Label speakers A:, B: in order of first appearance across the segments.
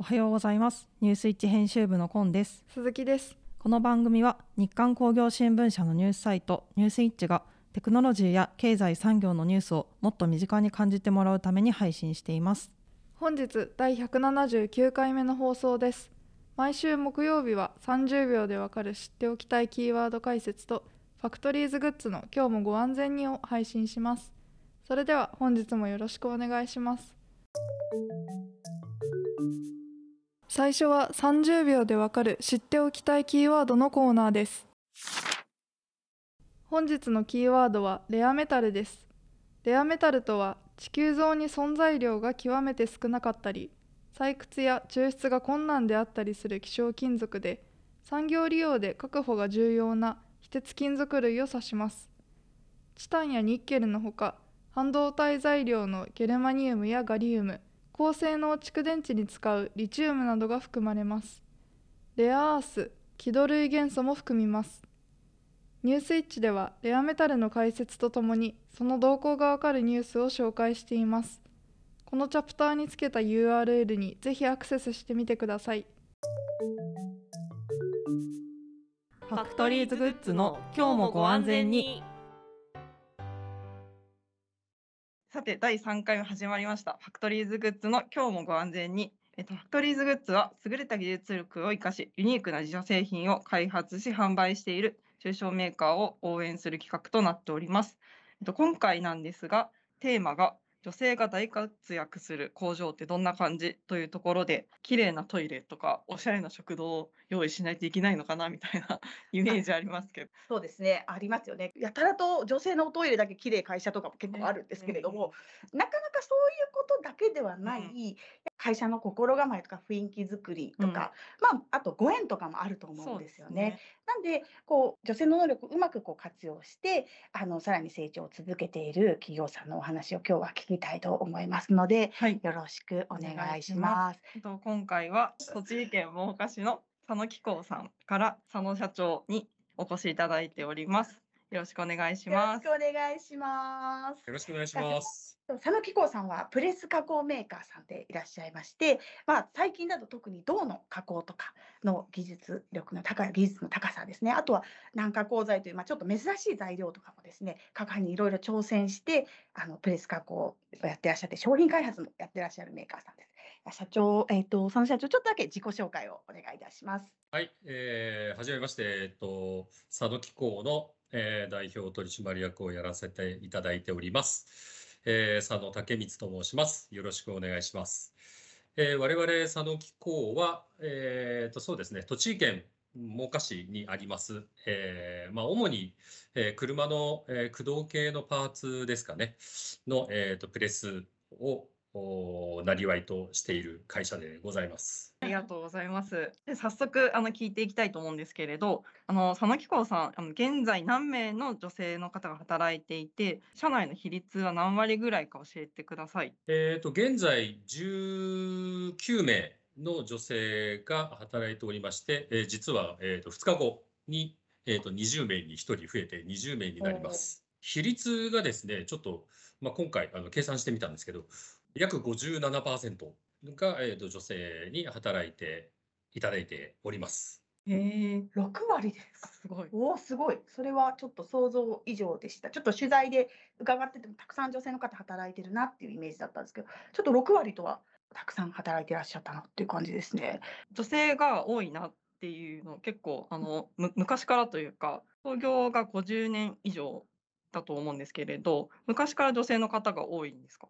A: おはようございます。ニュースイッチ編集部のコンです。
B: 鈴木です。
A: この番組は日刊工業新聞社のニュースサイトニュースイッチがテクノロジーや経済産業のニュースをもっと身近に感じてもらうために配信しています。
B: 本日第179回目の放送です。毎週木曜日は30秒でわかる知っておきたいキーワード解説とファクトリーズグッズの今日もご安全にを配信します。それでは本日もよろしくお願いします最初は30秒でわかる知っておきたいキーワードのコーナーです。本日のキーワードはレアメタルです。レアメタルとは地球上に存在量が極めて少なかったり採掘や抽出が困難であったりする希少金属で産業利用で確保が重要な非鉄金属類を指します。チタンやニッケルのほか半導体材料のゲルマニウムやガリウム高性能蓄電池に使うリチウムなどが含まれます。レアアース気土類元素も含みます。ニュースイッチではレアメタルの解説とともにその動向がわかるニュースを紹介しています。このチャプターにつけた URL にぜひアクセスしてみてください。
A: ファクトリーズグッズの今日もご安全に。さて第3回目始まりましたファクトリーズグッズの今日もご安全にえっと、ファクトリーズグッズは優れた技術力を生かしユニークな自社製品を開発し販売している中小メーカーを応援する企画となっております。えっと、今回なんですがテーマが女性が大活躍する工場ってどんな感じ？というところで綺麗なトイレとかおしゃれな食堂を用意しないといけないのかなみたいな イメージありますけど。
C: そうですね。ありますよね。やたらと女性のおトイレだけ綺麗会社とかも結構あるんですけれども、なかなかそういうことだけではない、
A: うん
C: 会社の心構えとか雰囲気作りとか、まあ、あとご縁とかもあると思うんですよね。なんでこう女性の能力をうまくこう活用してあのさらに成長を続けている企業さんのお話を今日は聞きたいと思いますので
A: はい。
C: よろしくお願いします。
A: えっと今回は栃木県真岡市の佐野紀行さんから佐野社長にお越しいただいております。よろしくお願いし
C: よろ
A: ます。
C: しくお願いします。
D: よろしくお願いします。
C: 佐野紀子さんはプレス加工メーカーさんでいらっしゃいまして、まあ、最近だと特に銅の加工とかの技術力の高い技術の高さですねあとは軟加工材という、まあ、ちょっと珍しい材料とかもですね加工にいろいろ挑戦してあのプレス加工をやってらっしゃって商品開発もやってらっしゃるメーカーさんです。社長、えっ、と佐野社長ちょっとだけ自己紹介をお願いいたします。
D: はい、えー、はじめまして、えっと、佐野機構の、えー、代表取締役をやらせていただいております。えー、佐野武光と申します。よろしくお願いします。えー、我々佐野機構は、えー、とそうですね、栃木県真岡市にあります。えー、まあ主に、えー、車の、えー、駆動系のパーツですかねの、えー、とプレスをおなりわいとしている会社でございます。
A: ありがとうございます。で早速あの聞いていきたいと思うんですけれど、あの佐野紀子さん、あの現在何名の女性の方が働いていて、社内の比率は何割ぐらいか教えてください。
D: えー、と現在19名の女性が働いておりまして、えー実は、えー、と2日後に、えー、と20名に1人増えて20名になります。比率がですね、ちょっと、まあ、今回あの計算してみたんですけど、約57%が、えー、と女性に働いていただいております。
A: へえ、
C: 6割ですか
A: すごい。
C: おおすごいそれはちょっと想像以上でしたちょっと取材で伺っててもたくさん女性の方働いてるなっていうイメージだったんですけどちょっと6割とはたくさん働いてらっしゃったなっていう感じですね。
A: 女性が多いなっていうの結構あのむ昔からというか創業が50年以上だと思うんですけれど昔から女性の方が多いんですか？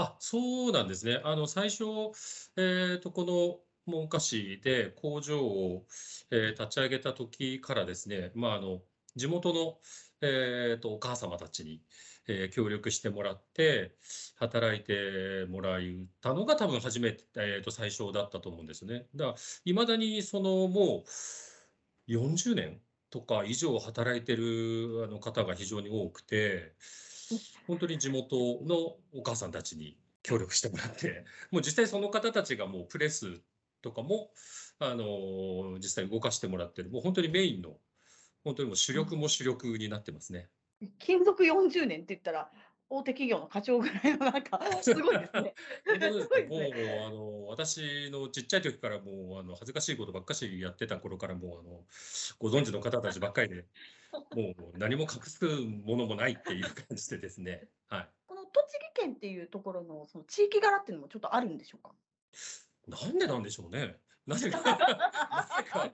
D: あ、そうなんですね。あの、最初、えっと、この真岡市で工場を、えー立ち上げた時からですね、まあ、あの、地元の、えっと、お母様たちに、えー協力してもらって、働いてもらったのが多分初めて、えっと、最初だったと思うんですね。だから、いまだにその、もう、40年とか以上働いてるあの方が非常に多くて、本当に地元のお母さんたちに協力してもらって、もう実際その方たちがもうプレスとかも、あの実際動かしてもらってる、もう本当にメインの、本当にもう主力も主力になってますね。
C: 勤続40年って言ったら大手企業の課長ぐらいのなんか すごいですね。
D: す
C: すごい
D: ね。
C: ですね
D: もう、あの、私のちっちゃい時からもう、あの、恥ずかしいことばっかしやってた頃からもう、あの、ご存知の方たちばっかりで、もう何も隠すものもないっていう感じでですね。はい。
C: この栃木県っていうところのその地域柄っていうのもちょっとあるんでしょうか？
D: なんでなんでしょうね。なぜか、なぜか。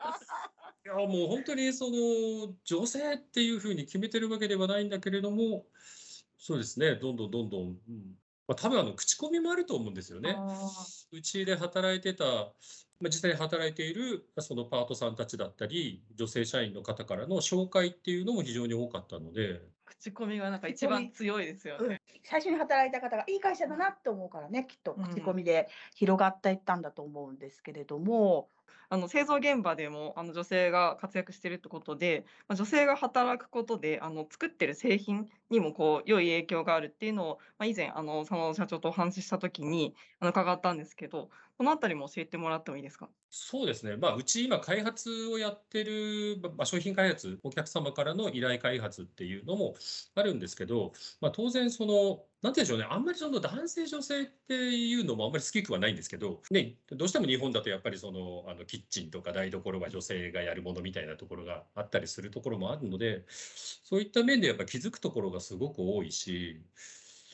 D: いや、もう本当にその女性っていうふうに決めてるわけではないんだけれども、そうですね、どんどんどんどん、うん。まあ、多分あの口コミもあると思うんですよね。
C: あ
D: うちで働いてた、まあ、実際に働いているそのパートさんたちだったり、女性社員の方からの紹介っていうのも非常に多かったので、
A: 口コミがなんか一番強いですよね。
C: 最初に働いた方がいい会社だなって思うからねきっと
A: うん
C: 口コミで広がっていったんだと思うんですけれども、
A: あの製造現場でもあの女性が活躍してるってことで、まあ、女性が働くことであの作ってる製品にもこう良い影響があるっていうのを、まあ、以前あの佐野社長とお話しした時にあの伺ったんですけどこのあたりも教えてもらってもいいですか？
D: そうですね、まあ、うち今、開発をやってる、まあ、商品開発、お客様からの依頼開発っていうのもあるんですけど、まあ、当然、その、なんていうんでしょうね、あんまりその男性、女性っていうのもあんまり好きくはないんですけど、ね、どうしても日本だとやっぱりそのあのキッチンとか台所は女性がやるものみたいなところがあったりするところもあるので、そういった面でやっぱ気づくところがすごく多いし、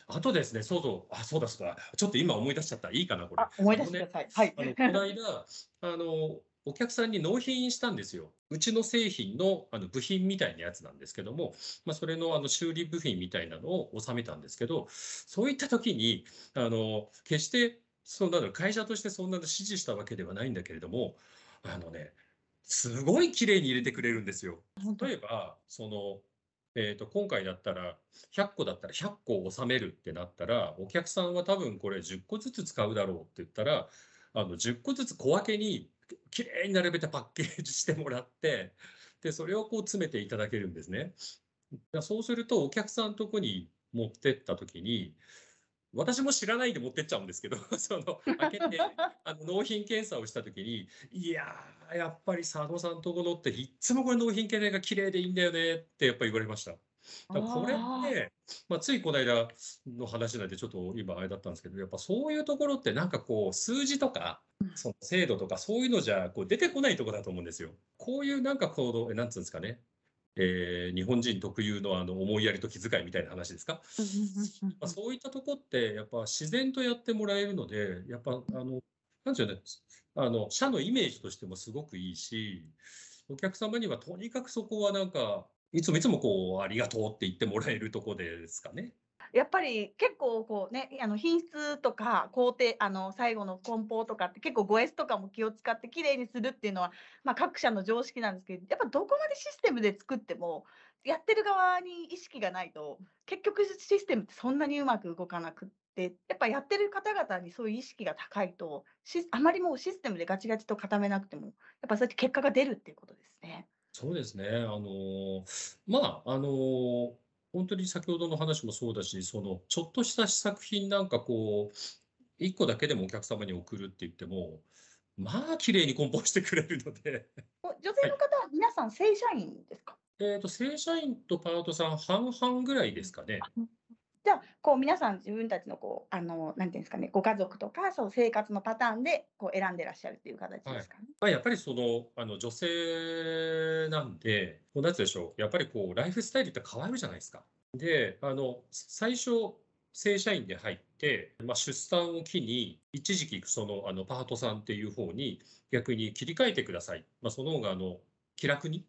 D: あとですね、そうそう、あ、そうだそうだ、ちょっと今思い出しちゃった、いいかな、これ。
C: あ思い出してください。はい。
D: あのこの間、あの、お客さんに納品したんですよ。うちの製品のあの部品みたいなやつなんですけども、まあ、それのあの修理部品みたいなのを収めたんですけど、そういった時に、あの、決して、そんなの会社としてそんなの指示したわけではないんだけれども、あのね、すごい綺麗に入れてくれるんですよ。例えば、その、えー、と今回だったら100個だったら100個収めるってなったらお客さんは多分これ10個ずつ使うだろうって言ったらあの10個ずつ小分けにきれいに並べてパッケージしてもらってでそれをこう詰めていただけるんですね。そうするとお客さんのとこに持ってった時に私も知らないで持ってっちゃうんですけど その開けてあの納品検査をした時にいややっぱり佐野さんとこのっていっつもこれ納品検査が綺麗でいいんだよねってやっぱり言われました。だからこれって、まあ、ついこの間の話なんでちょっと今あれだったんですけどやっぱそういうところってなんかこう数字とか
C: うん
D: その制度とかそういうのじゃこう出てこないところだと思うんですよ。こういうなんかこのえなんつうんですかね、えー日本人特有のあの思いやりと気遣いみたいな話ですか？まあ、そういったとこってやっぱ自然とやってもらえるのでやっぱあのなんていうのあの社のイメージとしてもすごくいいしお客様にはとにかくそこはなんかいつもいつもこうありがとうって言ってもらえるとこですかね。
C: やっぱり結構こうねあの品質とか工程あの最後の梱包とかって結構 5S とかも気を使ってきれいにするっていうのは、まあ、各社の常識なんですけどやっぱどこまでシステムで作ってもやってる側に意識がないと結局システムってそんなにうまく動かなくってやっぱやってる方々にそういう意識が高いとあまりもうシステムでガチガチと固めなくてもやっぱそうやって結果が出るっていうことですね。
D: そうですね。あのまああの本当に先ほどの話もそうだし、そのちょっとした試作品なんかこう1個だけでもお客様に送るって言っても、まあ綺麗に梱包してくれるので。
C: お女性の方は皆さん正社員ですか？
D: えーと、正社員とパートさん半々ぐらいですかね。
C: じゃあこう皆さん自分たちのこうあのなんていうんですかねご家族とかそう生活のパターンでこう選んでらっしゃるっていう形ですかね。
D: まあ、やっぱりそのあの女性なんで、こうなんつでしょう、やっぱりこうライフスタイルって変わるじゃないですか。で、あの最初、正社員で入って、まあ、出産を機に、一時期そのあのパートさんっていう方に逆に切り替えてください。まあ、その方があの気楽に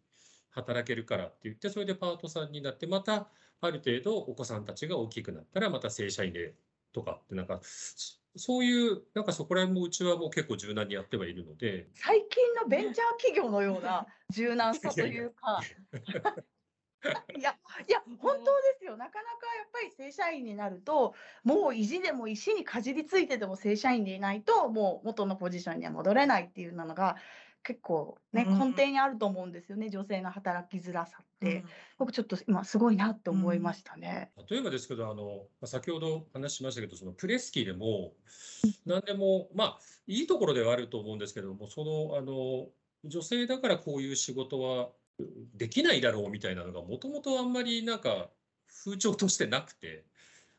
D: 働けるからって言って、それでパートさんになって、またある程度お子さんたちが大きくなったら、また正社員でとかって、なんか、そそういう、なんかそこら辺もうちはもう結構柔軟にやってはいるので、
C: 最近のベンチャー企業のような柔軟さというか。いやいや本当ですよなかなかやっぱり正社員になるともう意地でも石にかじりついてでも正社員でいないともう元のポジションには戻れないっていうのが結構ね
A: うん
C: 根底にあると思うんですよね女性の働きづらさって、僕ちょっと今すごいなって思いましたね。
D: 例えばですけど、あの、まあ先ほど話しましたけど、そのプレス機でも、何でも、まあ、いいところではあると思うんですけども、その、あの、女性だからこういう仕事はできないだろうみたいなのが、もともとあんまりなんか風潮としてなくて、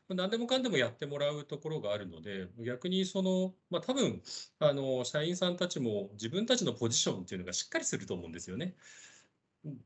D: 何でもかんでもやってもらうところがあるので、逆にその、まあ、多分あの社員さんたちも自分たちのポジションっていうのがしっかりすると思うんですよね。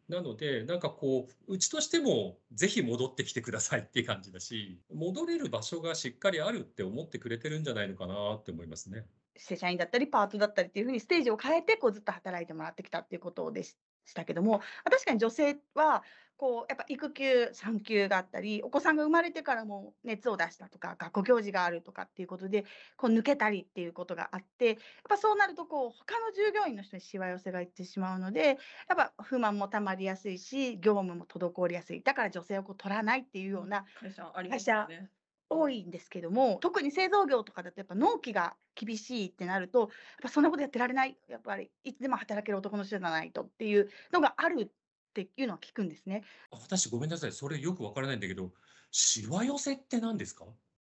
D: なので、なんかこう、うちとしてもぜひ戻ってきてくださいっていう感じだし、戻れる場所がしっかりあるって思ってくれてるんじゃないのかなって思いますね。
C: 正社員だったりパートだったりっていうふうにステージを変えてこうずっと働いてもらってきたっていうことでしたけども確かに女性はこうやっぱ育休産休があったりお子さんが生まれてからも熱を出したとか学校行事があるとかっていうことでこう抜けたりっていうことがあってやっぱそうなるとこう他の従業員の人にしわ寄せがいってしまうのでやっぱ不満もたまりやすいし業務も滞りやすいだから女性をこう取らないっていうような
A: 会社ありますよね。
C: 多いんですけども特に製造業とかだとやっぱ納期が厳しいってなるとやっぱそんなことやってられないやっぱりいつでも働ける男の人じゃないとっていうのがあるっていうのは聞くんですね。
D: 私ごめんなさい、それよくわからないんだけど、しわ寄せって何ですか？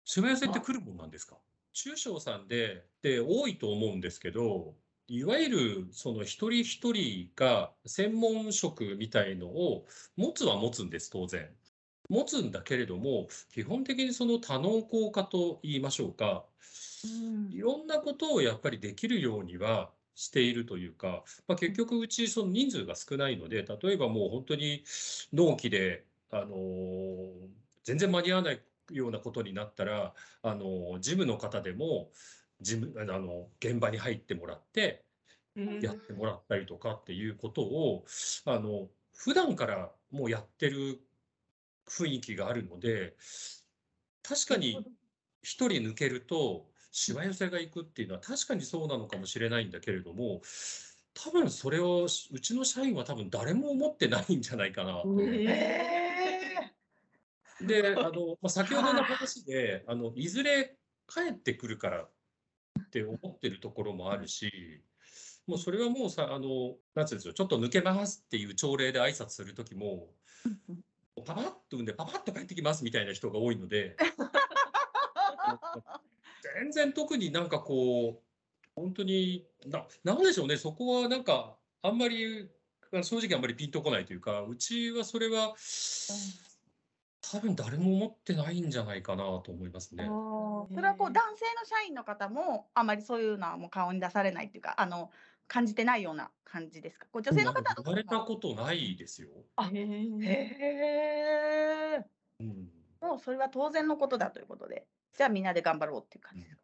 D: しわ寄せって来るもんなんですか？中小さんでで多いと思うんですけど、いわゆるその一人一人が専門職みたいのを持つは持つんです、当然。持つんだけれども、基本的にその多能工化と言いましょうか、いろんなことをやっぱりできるようにはしているというか、まあ、結局うちその人数が少ないので、例えばもう本当に納期で、あのー全然間に合わないようなことになったら、あのー事務の方でも事務あの現場に入ってもらってやってもらったりとかっていうことを、あの普段からもうやってる雰囲気があるので、確かに一人抜けると、しわ寄せがいくっていうのは確かにそうなのかもしれないんだけれども、多分それをうちの社員は多分誰も思ってないんじゃないかなと。
C: へ
D: で、あの、まあ、先ほどの話で、あの、いずれ帰ってくるからって思ってるところもあるし、もうそれはもうさ、あの、なんつうんですよ、ちょっと抜けますっていう朝礼で挨拶する時も、パパッと産んでパパッと帰ってきますみたいな人が多いので、全然特になんかこう、本当に、な、なんでしょうね、そこはなんか、あんまり、正直あんまりピンとこないというか、うちはそれは、多分誰も思ってないんじゃないかなと思いますね。
C: それはこう男性の社員の方もあまりそういうのはもう顔に出されないっていうかあの感じてないような感じですか？こう女性の方
D: 言われたことないですよ。
C: あ
A: へ
C: え
D: うん。
C: もうそれは当然のことだということで。じゃあみんなで頑張ろうっていう感じですか？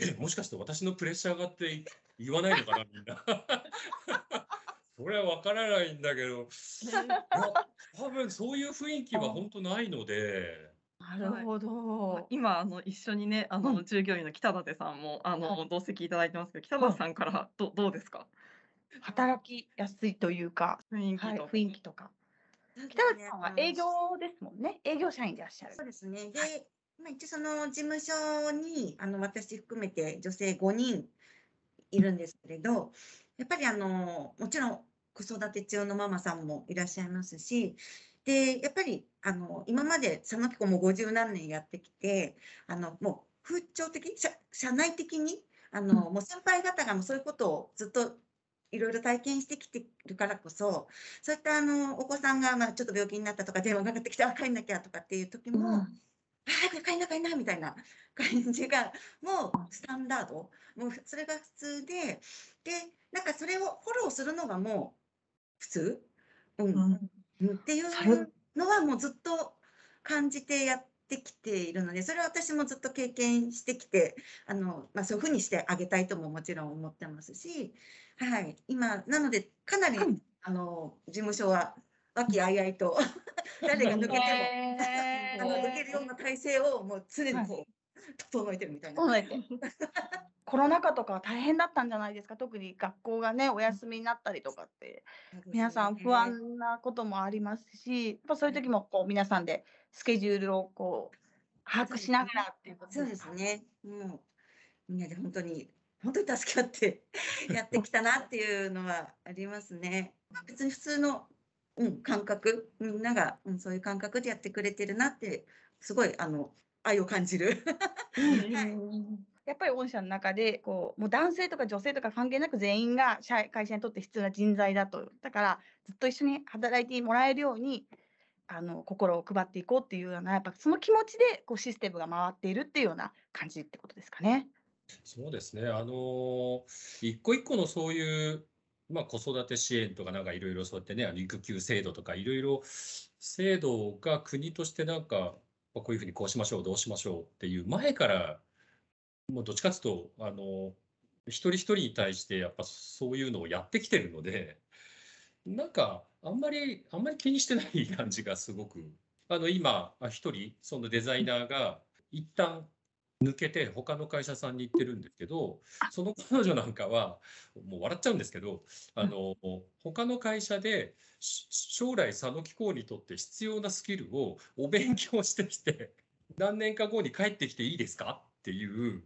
D: え、もしかして私のプレッシャーがあって言わないのかな、みんな。それはわからないんだけど、多分そういう雰囲気は本当ないので、
C: なるほど。
A: 今あの一緒にねあ
C: う
A: の従業員の北舘さんもあ
C: は
A: の同席いただいてますけど北舘さんからどどうですか？
C: 働きやすいというか、はい、
A: 雰囲気と
C: 雰囲気とか。北内さんは営業ですもんね。営業社員でいらっしゃる。
E: そうですね。で、まあ、一応その事務所にあの私含めて女性5人いるんですけれど、やっぱりあのもちろん子育て中のママさんもいらっしゃいますし、でやっぱりあの今まで佐野木子も50何年やってきて、あのもう風潮的社社内的にあの、もう先輩方がもうそういうことをずっといろいろ体験してきてるからこそ、そういったあのお子さんがまあちょっと病気になったとか電話がかかってきて、あ、帰んなきゃとかっていう時も、
C: うん
E: 早く帰んな帰んなみたいな 感じがもうスタンダード。もうそれが普通ででなんかそれをフォローするのがもう普通、うん。うんっていうのはもうずっと感じてやってきているのでそれは私もずっと経験してきてあの、まあ、そういうふうにしてあげたいとももちろん思ってますし、はい、今なのでかなり、
C: うん
E: あの事務所は和気あいあいと 誰が抜けても。あの抜けるような体制をもう常にこう整えてるみたいな。
C: 整えて コロナ禍とかは大変だったんじゃないですか？特に学校がねお休みになったりとかって皆さん不安なこともありますしやっぱそういう時もこう皆さんでスケジュールをこう把握しながらっていうこと
E: そうですね。もうみんなで本当に本当に助け合って やってきたなっていうのはありますね。別に普通の、うん、感覚みんなが、うん、そういう感覚でやってくれてるなってすごいあの愛を感じる。
C: やっぱり御社の中でこうもう男性とか女性とか関係なく全員が社会社にとって必要な人材だとだからずっと一緒に働いてもらえるようにあの心を配っていこうっていうようなやっぱその気持ちでこうシステムが回っているっていうような感じってことですかね。
D: そうですね。あの一個一個のそういう、まあ、子育て支援とかなんかいろいろそうやってね、あの育休制度とかいろいろ制度が国としてなんか、まあ、こういうふうにこうしましょう、どうしましょうっていう前から、もうどっちかっていうと、あの一人一人に対してやっぱそういうのをやってきてるので、なんかあんまり、あんまり気にしてない感じがすごく、あの今、一人、そのデザイナーが一旦抜けて他の会社さんに行ってるんですけど、その彼女なんかは、もう笑っちゃうんですけど、あの、他の会社でし将来佐野機構にとって必要なスキルをお勉強してきて、何年か後に帰ってきていいですか？っていう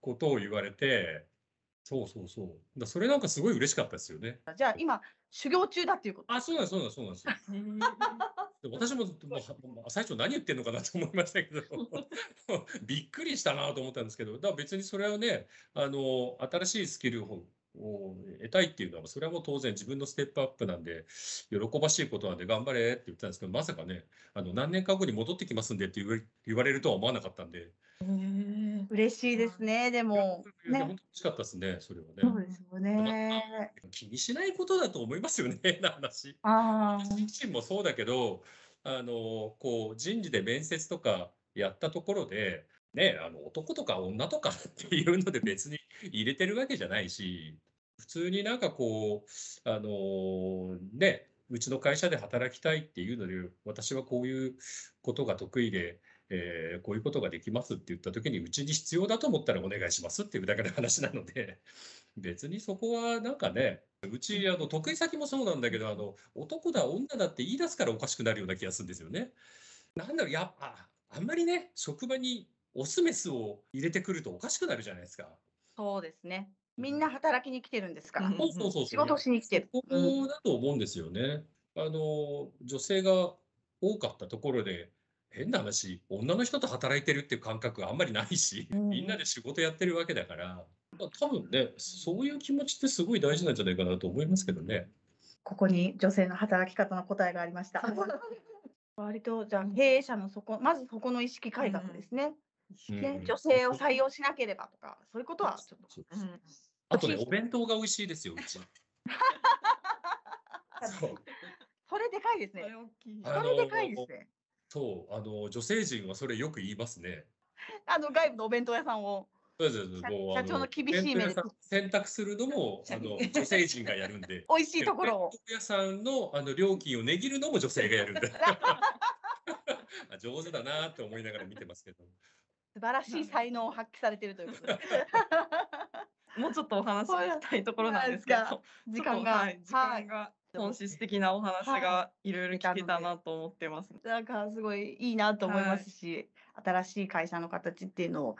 D: ことを言われて、そうそうそう。だそれなんかすごい嬉しかったですよね。
C: じゃあ今修行中だっていうこと。
D: あ、そうなんです、そうなんです、そうなんです 私も、もう最初何言ってんのかなと思いましたけど。びっくりしたなと思ったんですけど。だから別にそれはねあの新しいスキルをを得たいっていうのはそれはもう当然自分のステップアップなんで喜ばしいことなんで頑張れって言ったんですけどまさかねあの何年か後に戻ってきますんでって言われ言われるとは思わなかったんで
C: 嬉しいですね。でもね
D: 本当。嬉しかったですねそれはね。
C: そうですよね。
D: 気にしないことだと思いますよね変 な話。
C: ああ。
D: 私自身もそうだけど、あのこう人事で面接とかやったところで、ね、あの男とか女とかっていうので別に入れてるわけじゃないし、普通になんかこう、あのね、うちの会社で働きたいっていうので、私はこういうことが得意で、えーこういうことができますって言った時に、うちに必要だと思ったらお願いしますっていうだけの話なので、別にそこはなんかね、うち、あの、得意先もそうなんだけど、あの、男だ、女だって言い出すからおかしくなるような気がするんですよね。なんだろう、やっぱ、あんまりね、職場にオスメスを入れてくるとおかしくなるじゃないですか。
C: そうですね。みんな働きに来てるんですから。仕事しに来てる。
D: ここだと思うんですよね。あの、女性が多かったところで、変な話、女の人と働いてるっていう感覚はあんまりないし、
C: うん
D: みんなで仕事やってるわけだから、まあ多分ね、そういう気持ちってすごい大事なんじゃないかなと思いますけどね。
C: ここに女性の働き方の答えがありました。割とじゃあ経営者のそこまずそこの意識改革ですね。
D: うん
C: ね女性を採用しなければとかそういうことはちょっと。
D: そう
A: うん
D: あとね、お弁当が美味しいですよ、うち。そう
C: それでかいですね
A: それ。大きい。
D: あ
C: それでかいですね。
D: そう、あの、女性陣はそれよく言いますね。
C: あの外部のお弁当屋さんを。
D: そうです
C: 社
D: もう
C: 社長の厳しい目で
D: 選択するのも、あの、女性陣がやるんで。
C: 美味しいところを
D: 屋さんのあの料金を値切るのも女性がやるんで。あ上手だなって思いながら見てますけど。
C: 素晴らしい才能を発揮されているということで。
A: もうちょっとお話ししたいところなんですけど、
C: 時間が。
A: はい、時間が本質的なお話がいろいろ聞けたなと思ってます。
C: なんかすごいいいなと思いますし、新しい会社の形っていうのを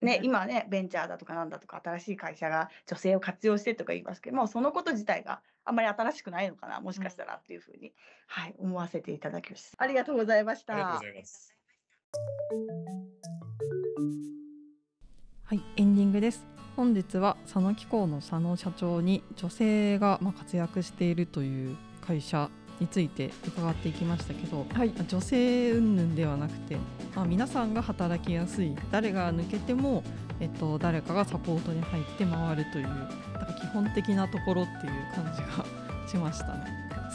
C: ね、
A: うん
C: 今ねベンチャーだとかなんだとか新しい会社が女性を活用してとか言いますけどもそのこと自体があんまり新しくないのかなもしかしたらっていうふうに、はい思わせていただきましたありがとうございました
D: ありがとうございます。
F: はい、エンディングです。本日は佐野機構の佐野社長に女性がまあ活躍しているという会社について伺っていきましたけど、
B: はい
F: まあ女性云々ではなくて、まあ、皆さんが働きやすい誰が抜けても、えっと、誰かがサポートに入って回るというなんか基本的なところっていう感じがしましたね。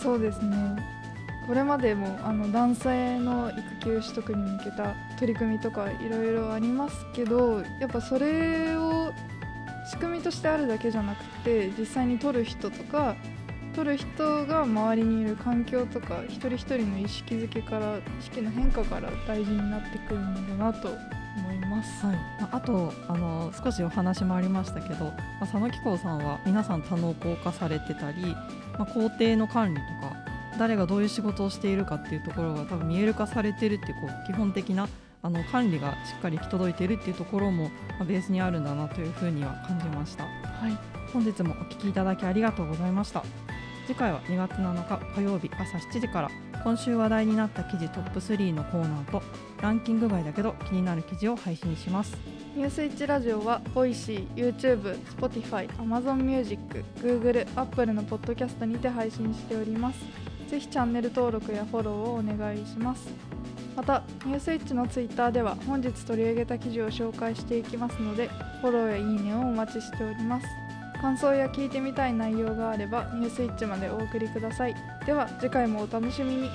B: そうですねこれまでもあの男性の育休取得に向けた取り組みとかいろいろありますけどやっぱそれを仕組みとしてあるだけじゃなくて実際に取る人とか取る人が周りにいる環境とか一人一人の意識づけから意識の変化から大事になってくるんだなと思います。
F: はい、あとあの少しお話もありましたけど、まあ、佐野機構さんは皆さん多能工化されてたり、まあ、工程の管理とか誰がどういう仕事をしているかっていうところが多分見える化されてるっていうこう基本的なあの管理がしっかり行き届いているっていうところも、まあベースにあるんだなというふうには感じました。
B: はい、
F: 本日もお聞きいただきありがとうございました次回は2月7日火曜日朝7時から今週話題になった記事トップ3のコーナーとランキング外だけど気になる記事を配信します
B: ニュースイッチラジオは、ボイシー、YouTube、Spotify、Amazon Music、Google、Apple のポッドキャストにて配信しております。ぜひチャンネル登録やフォローをお願いします。またニュースイッチのツイッターでは本日取り上げた記事を紹介していきますのでフォローやいいねをお待ちしております。感想や聞いてみたい内容があればニュースイッチまでお送りください。では次回もお楽しみに。